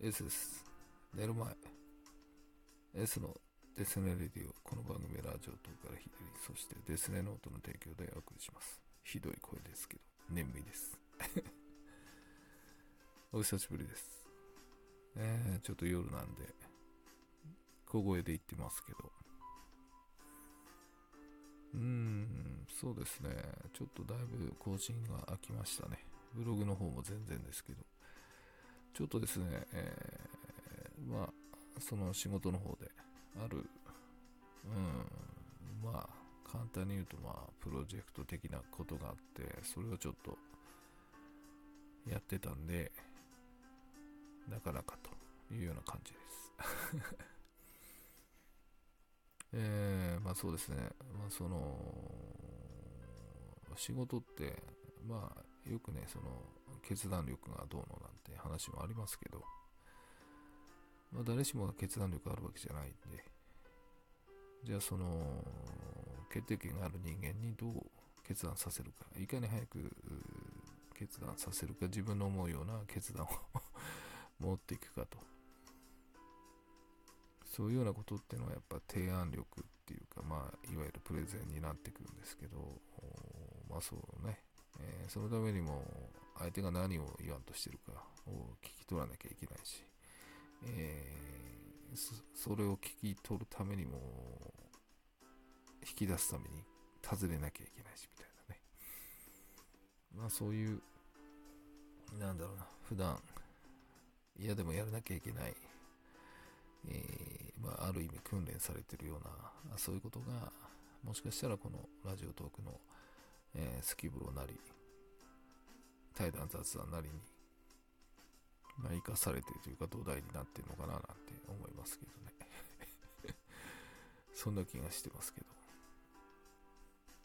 S です。寝る前。S のデスネレディオ。この番組ラジオ等から左、そしてデスネノートの提供でお送りします。ひどい声ですけど、眠いです。お久しぶりです。えー、ちょっと夜なんで、小声で言ってますけど。うーん、そうですね。ちょっとだいぶ更新が空きましたね。ブログの方も全然ですけど。ちょっとですね、えー、まあ、その仕事の方で、ある、うん、まあ、簡単に言うと、まあ、プロジェクト的なことがあって、それをちょっと、やってたんで、なかなかというような感じです。えー、まあそうですね、まあその、仕事って、まあよくね、その、決断力がどうのなんて話もありますけど、まあ、誰しもが決断力あるわけじゃないんで、じゃあその、決定権がある人間にどう決断させるか、いかに早く決断させるか、自分の思うような決断を 持っていくかと。そういうようなことっていうのはやっぱ提案力っていうか、まあ、いわゆるプレゼンになってくるんですけど、まあそうね、えー、そのためにも相手が何を言わんとしてるかを聞き取らなきゃいけないし、えー、それを聞き取るためにも引き出すために尋ねなきゃいけないしみたいなね。まあそういうなんだろうな普段嫌でもやらなきゃいけない、えー、まあ、ある意味訓練されてるようなそういうことがもしかしたらこのラジオトークのえー、スキブロなり、対談雑談なりに、まあ、生かされてというか土台になってるのかななんて思いますけどね。そんな気がしてますけど。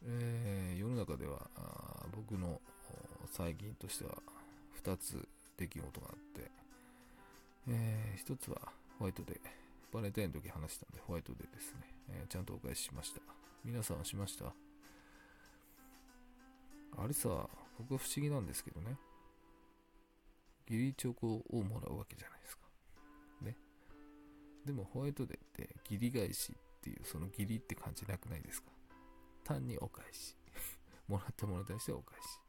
えー、世の中ではあ僕の最近としては2つ出来事があって、えー、1つはホワイトデー。バレンタインの時話したんでホワイトデーですね、えー、ちゃんとお返ししました。皆さんはしました？あれさ、僕は不思議なんですけどね。義理チョコをもらうわけじゃないですか。ね。でもホワイトデーって義理返しっていうその義理って感じなくないですか単にお返し。もらったものに対してお返し。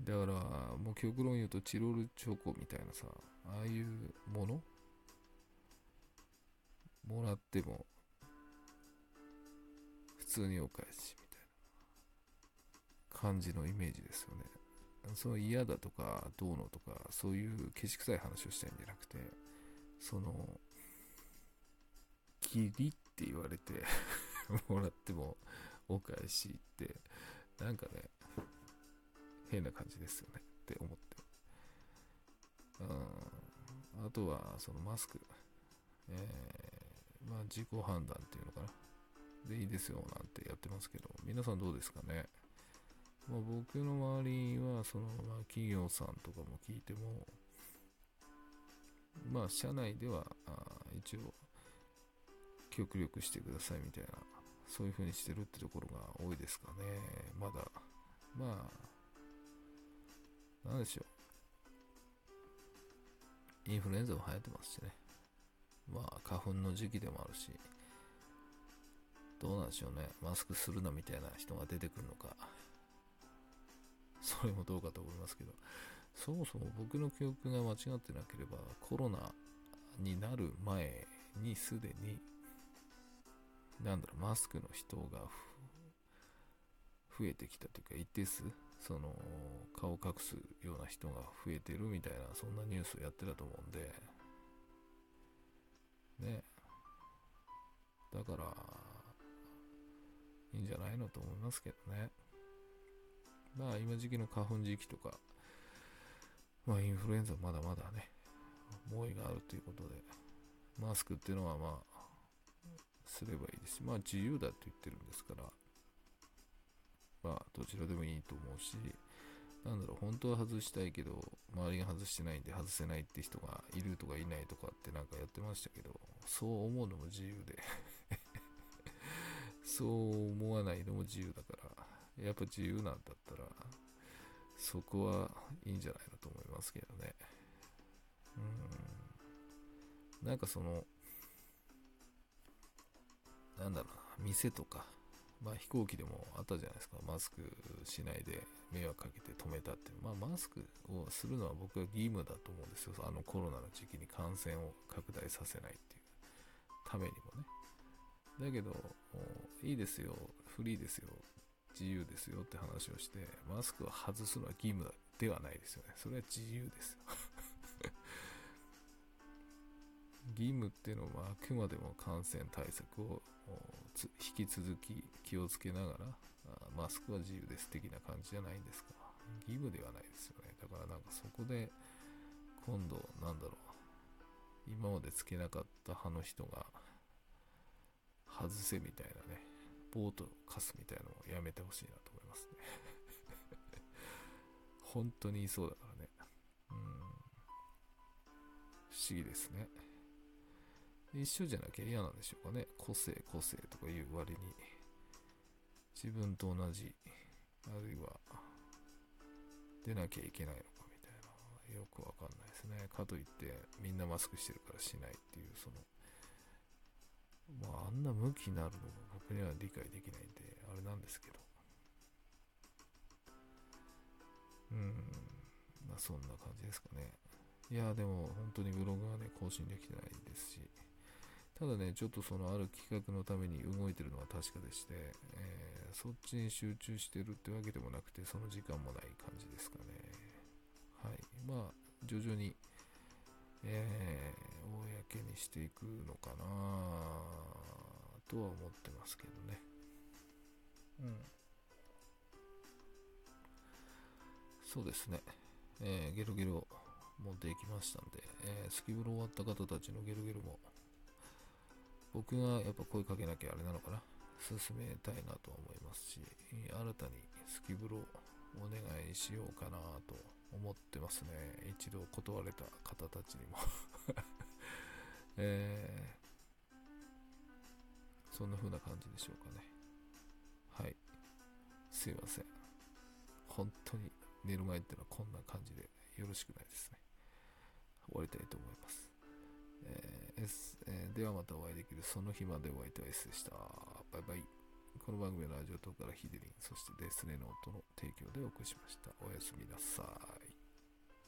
だから、もう極論言うとチロルチョコみたいなさ、ああいうもの？もらっても普通にお返し感じのイメージですよね。その嫌だとかどうのとかそういうけし臭い話をしたいんじゃなくてその義理って言われて もらってもお返しってなんかね変な感じですよねって思って。うん。あとはそのマスク。えー、まあ自己判断っていうのかな。でいいですよなんてやってますけど皆さんどうですかね？まあ、僕の周りはその、まあ、企業さんとかも聞いても、まあ、社内では一応極力してくださいみたいなそういう風にしてるってところが多いですかね。まだまあなんでしょう。インフルエンザも流行ってますしね。まあ花粉の時期でもあるしどうなんでしょうね。マスクするなみたいな人が出てくるのか。それもどうかと思いますけど、そもそも僕の記憶が間違ってなければ、コロナになる前にすでに、なんだろう、マスクの人が増えてきたというか、一定数、その、顔を隠すような人が増えてるみたいな、そんなニュースをやってたと思うんで、ね。だから、いいんじゃないのと思いますけどね。まあ今時期の花粉時期とか、まあインフルエンザまだまだね、猛威があるということで、マスクっていうのはまあ、すればいいですし、まあ自由だと言ってるんですから、まあどちらでもいいと思うし、なんだろう、本当は外したいけど、周りが外してないんで外せないって人がいるとかいないとかってなんかやってましたけど、そう思うのも自由で そう思わないのも自由だから、やっぱ自由なんだったら、そこはいいんじゃないのと思いますけどね。うん。なんかその、なんだろうな、店とか、まあ飛行機でもあったじゃないですか。マスクしないで迷惑かけて止めたって。まあマスクをするのは僕は義務だと思うんですよ。あのコロナの時期に感染を拡大させないっていうためにもね。だけど、いいですよ、フリーですよ、自由ですよって話をして、マスクを外すのは義務ではないですよね。それは自由です。義務っていうのはあくまでも感染対策を引き続き気をつけながらマスクは自由です的な感じじゃないんですか義務ではないですよねだからなんかそこで今度なんだろう今までつけなかった派の人が外せみたいなねボート貸すみたいなのをやめてほしいなと思いますね。本当にいそうだからね。うん。不思議ですね。一緒じゃなきゃ嫌なんでしょうかね。個性、個性とか言う割に、自分と同じ、あるいは、出なきゃいけないのかみたいな、よくわかんないですね。かといって、みんなマスクしてるからしないっていう、その、まあ、あんな向きになるのが僕には理解できないんで、あれなんですけど。うん、まあそんな感じですかね。いや、でも本当にブログがね、更新できてないですし、ただね、ちょっとそのある企画のために動いてるのは確かでして、えー、そっちに集中してるってわけでもなくて、その時間もない感じですかね。はい。まあ、徐々に、えー、していくのかなとは思ってますけどね。うん。そうですね。えー、ゲロゲロもできましたんで、えー、スキブロ終わった方たちのゲロゲロも僕がやっぱ声かけなきゃあれなのかな進めたいなと思いますし新たにスキブロお願いしようかなと思ってますね一度断れた方たちにもえー、そんな風な感じでしょうかねはいすいません本当に寝る前ってのはこんな感じでよろしくないですね終わりたいと思いますえー S えー、ではまたお会いできるその日までお相手は S でした。バイバイ。この番組のラジオ等からヒデリン、そしてデスネノートの提供でお送りしました。おやすみなさい。